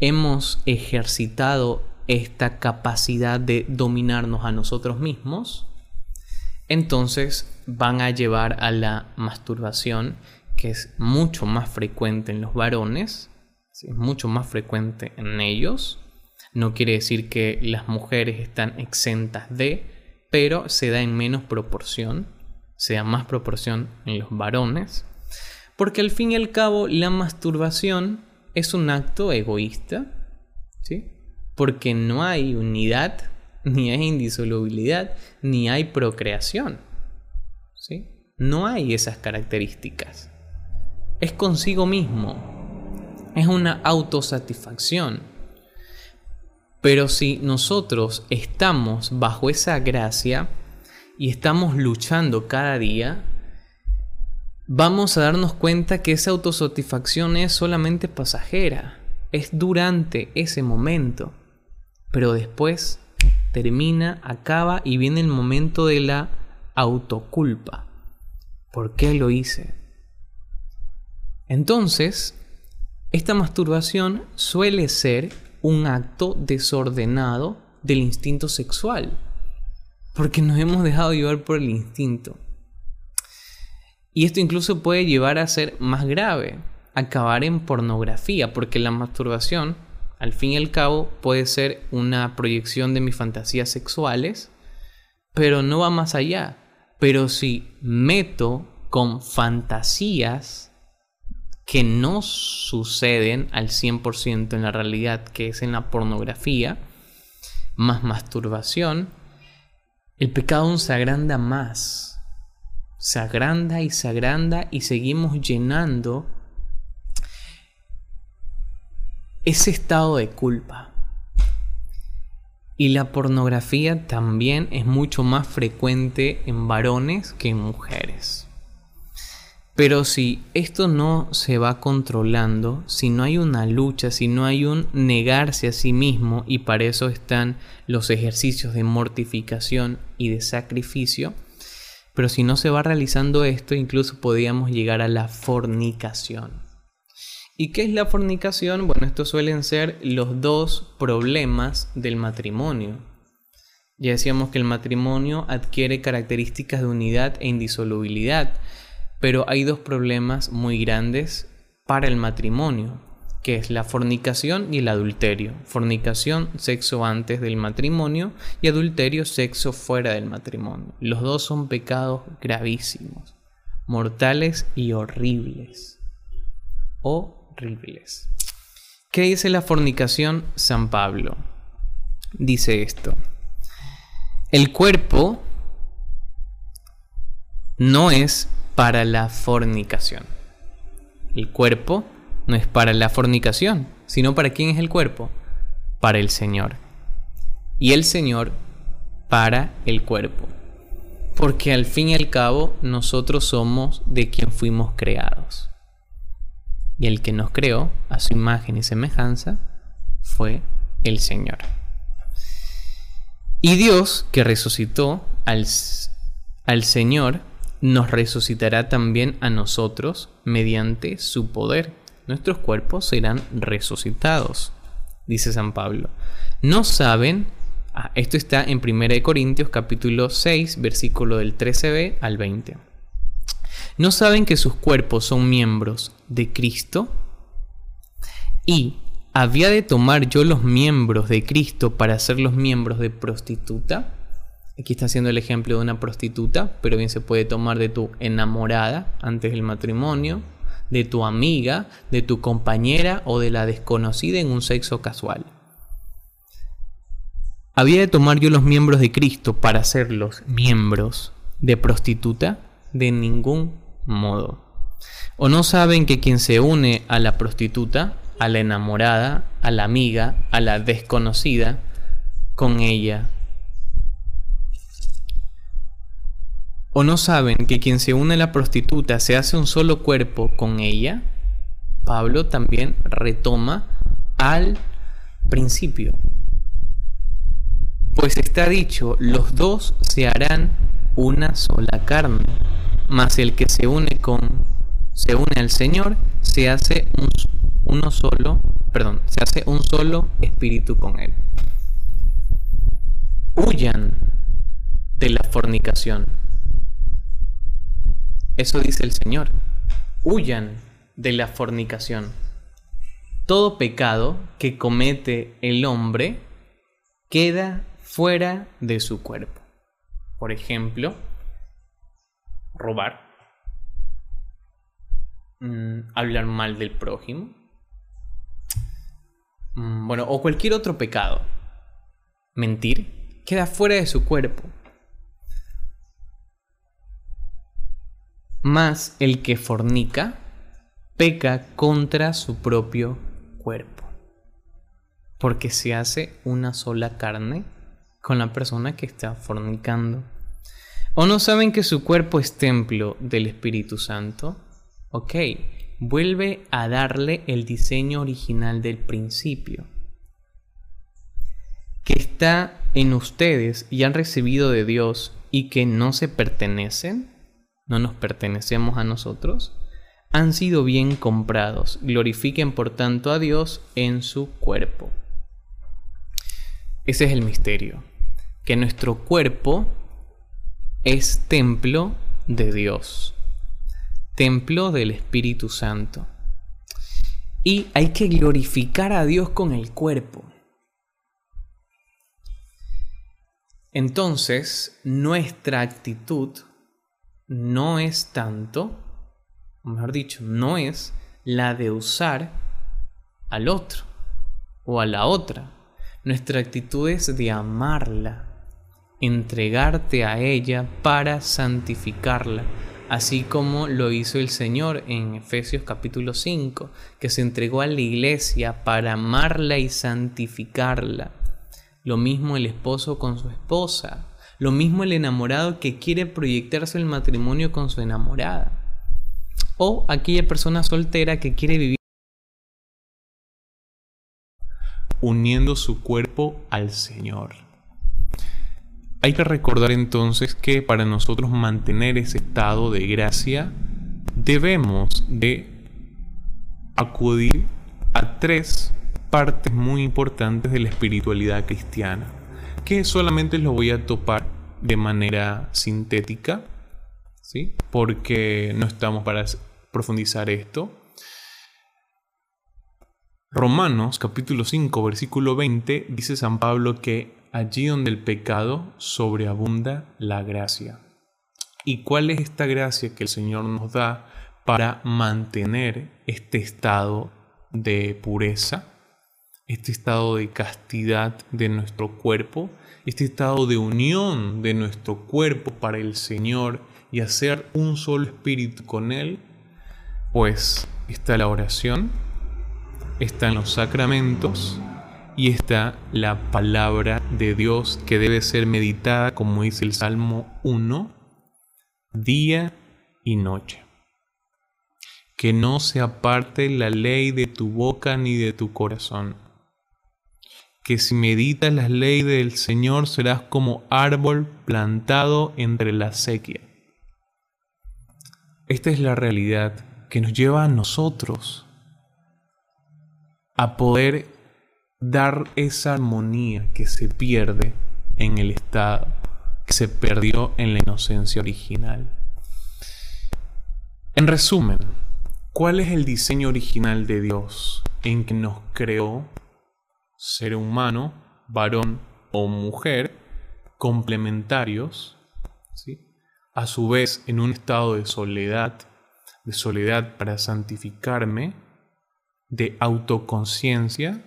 hemos ejercitado esta capacidad de dominarnos a nosotros mismos, entonces van a llevar a la masturbación, que es mucho más frecuente en los varones, es mucho más frecuente en ellos. No quiere decir que las mujeres están exentas de, pero se da en menos proporción, se da más proporción en los varones, porque al fin y al cabo la masturbación es un acto egoísta, ¿sí? porque no hay unidad, [LAUGHS] ni hay indisolubilidad, ni hay procreación. ¿sí? No hay esas características. Es consigo mismo. Es una autosatisfacción. Pero si nosotros estamos bajo esa gracia y estamos luchando cada día, vamos a darnos cuenta que esa autosatisfacción es solamente pasajera. Es durante ese momento. Pero después termina, acaba y viene el momento de la autoculpa. ¿Por qué lo hice? Entonces, esta masturbación suele ser un acto desordenado del instinto sexual, porque nos hemos dejado llevar por el instinto. Y esto incluso puede llevar a ser más grave, acabar en pornografía, porque la masturbación al fin y al cabo puede ser una proyección de mis fantasías sexuales, pero no va más allá. Pero si meto con fantasías que no suceden al 100% en la realidad, que es en la pornografía, más masturbación, el pecado se agranda más. Se agranda y se agranda y seguimos llenando ese estado de culpa. Y la pornografía también es mucho más frecuente en varones que en mujeres. Pero si esto no se va controlando, si no hay una lucha, si no hay un negarse a sí mismo, y para eso están los ejercicios de mortificación y de sacrificio, pero si no se va realizando esto, incluso podríamos llegar a la fornicación. ¿Y qué es la fornicación? Bueno, estos suelen ser los dos problemas del matrimonio. Ya decíamos que el matrimonio adquiere características de unidad e indisolubilidad, pero hay dos problemas muy grandes para el matrimonio, que es la fornicación y el adulterio. Fornicación, sexo antes del matrimonio, y adulterio, sexo fuera del matrimonio. Los dos son pecados gravísimos, mortales y horribles. Horribles. ¿Qué dice la fornicación San Pablo? Dice esto. El cuerpo no es para la fornicación. El cuerpo no es para la fornicación, sino para quién es el cuerpo? Para el Señor. Y el Señor para el cuerpo. Porque al fin y al cabo nosotros somos de quien fuimos creados y el que nos creó a su imagen y semejanza fue el Señor. Y Dios, que resucitó al, al Señor, nos resucitará también a nosotros mediante su poder. Nuestros cuerpos serán resucitados, dice San Pablo. No saben, ah, esto está en 1 Corintios capítulo 6, versículo del 13b al 20. ¿No saben que sus cuerpos son miembros de Cristo? Y ¿había de tomar yo los miembros de Cristo para ser los miembros de prostituta? Aquí está haciendo el ejemplo de una prostituta, pero bien se puede tomar de tu enamorada antes del matrimonio, de tu amiga, de tu compañera o de la desconocida en un sexo casual. ¿Había de tomar yo los miembros de Cristo para hacerlos miembros de prostituta? De ningún modo. ¿O no saben que quien se une a la prostituta, a la enamorada, a la amiga, a la desconocida, con ella? ¿O no saben que quien se une a la prostituta se hace un solo cuerpo con ella? Pablo también retoma al principio. Pues está dicho, los dos se harán una sola carne, mas el que se une con se une al Señor se hace un, uno solo, perdón, se hace un solo espíritu con él. Huyan de la fornicación. Eso dice el Señor. Huyan de la fornicación. Todo pecado que comete el hombre queda fuera de su cuerpo. Por ejemplo, robar, mm, hablar mal del prójimo, mm, bueno, o cualquier otro pecado. Mentir queda fuera de su cuerpo. Más el que fornica peca contra su propio cuerpo, porque se hace una sola carne con la persona que está fornicando. ¿O no saben que su cuerpo es templo del Espíritu Santo? Ok, vuelve a darle el diseño original del principio. Que está en ustedes y han recibido de Dios y que no se pertenecen, no nos pertenecemos a nosotros, han sido bien comprados. Glorifiquen por tanto a Dios en su cuerpo. Ese es el misterio que nuestro cuerpo es templo de Dios, templo del Espíritu Santo. Y hay que glorificar a Dios con el cuerpo. Entonces, nuestra actitud no es tanto, o mejor dicho, no es la de usar al otro o a la otra. Nuestra actitud es de amarla, entregarte a ella para santificarla, así como lo hizo el Señor en Efesios capítulo 5, que se entregó a la iglesia para amarla y santificarla. Lo mismo el esposo con su esposa, lo mismo el enamorado que quiere proyectarse el matrimonio con su enamorada, o aquella persona soltera que quiere vivir uniendo su cuerpo al Señor. Hay que recordar entonces que para nosotros mantener ese estado de gracia debemos de acudir a tres partes muy importantes de la espiritualidad cristiana, que solamente lo voy a topar de manera sintética, ¿sí? porque no estamos para profundizar esto. Romanos capítulo 5 versículo 20 dice San Pablo que allí donde el pecado sobreabunda la gracia. ¿Y cuál es esta gracia que el Señor nos da para mantener este estado de pureza, este estado de castidad de nuestro cuerpo, este estado de unión de nuestro cuerpo para el Señor y hacer un solo espíritu con Él? Pues está la oración, están los sacramentos, y está la palabra de Dios que debe ser meditada, como dice el Salmo 1, día y noche. Que no se aparte la ley de tu boca ni de tu corazón. Que si meditas la ley del Señor serás como árbol plantado entre la sequía. Esta es la realidad que nos lleva a nosotros a poder dar esa armonía que se pierde en el estado, que se perdió en la inocencia original. En resumen, ¿cuál es el diseño original de Dios en que nos creó ser humano, varón o mujer, complementarios, a su vez en un estado de soledad, de soledad para santificarme, de autoconciencia,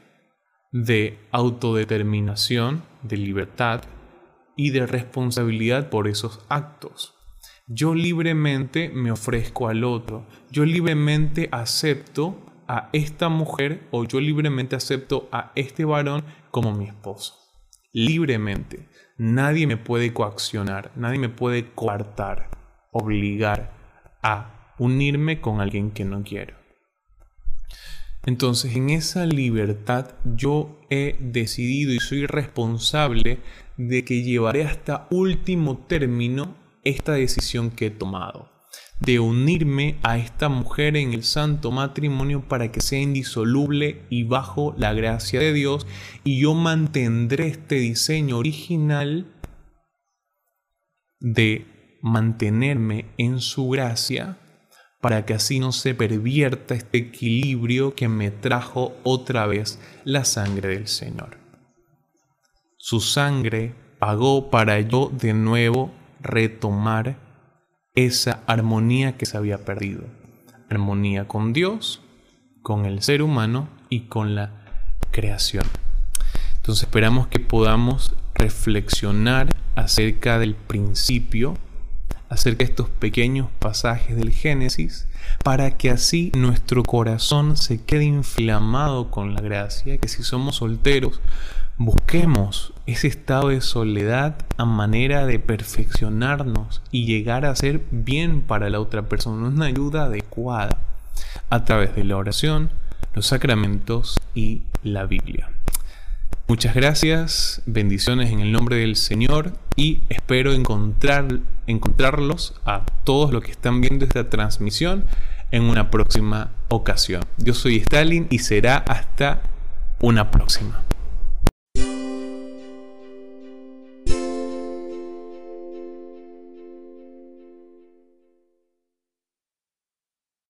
de autodeterminación, de libertad y de responsabilidad por esos actos. Yo libremente me ofrezco al otro, yo libremente acepto a esta mujer o yo libremente acepto a este varón como mi esposo. Libremente. Nadie me puede coaccionar, nadie me puede coartar, obligar a unirme con alguien que no quiero. Entonces en esa libertad yo he decidido y soy responsable de que llevaré hasta último término esta decisión que he tomado de unirme a esta mujer en el santo matrimonio para que sea indisoluble y bajo la gracia de Dios y yo mantendré este diseño original de mantenerme en su gracia para que así no se pervierta este equilibrio que me trajo otra vez la sangre del Señor. Su sangre pagó para yo de nuevo retomar esa armonía que se había perdido. Armonía con Dios, con el ser humano y con la creación. Entonces esperamos que podamos reflexionar acerca del principio, acerca de estos pequeños pasajes del Génesis, para que así nuestro corazón se quede inflamado con la gracia, que si somos solteros Busquemos ese estado de soledad a manera de perfeccionarnos y llegar a ser bien para la otra persona, una ayuda adecuada a través de la oración, los sacramentos y la Biblia. Muchas gracias, bendiciones en el nombre del Señor y espero encontrar, encontrarlos a todos los que están viendo esta transmisión en una próxima ocasión. Yo soy Stalin y será hasta una próxima. you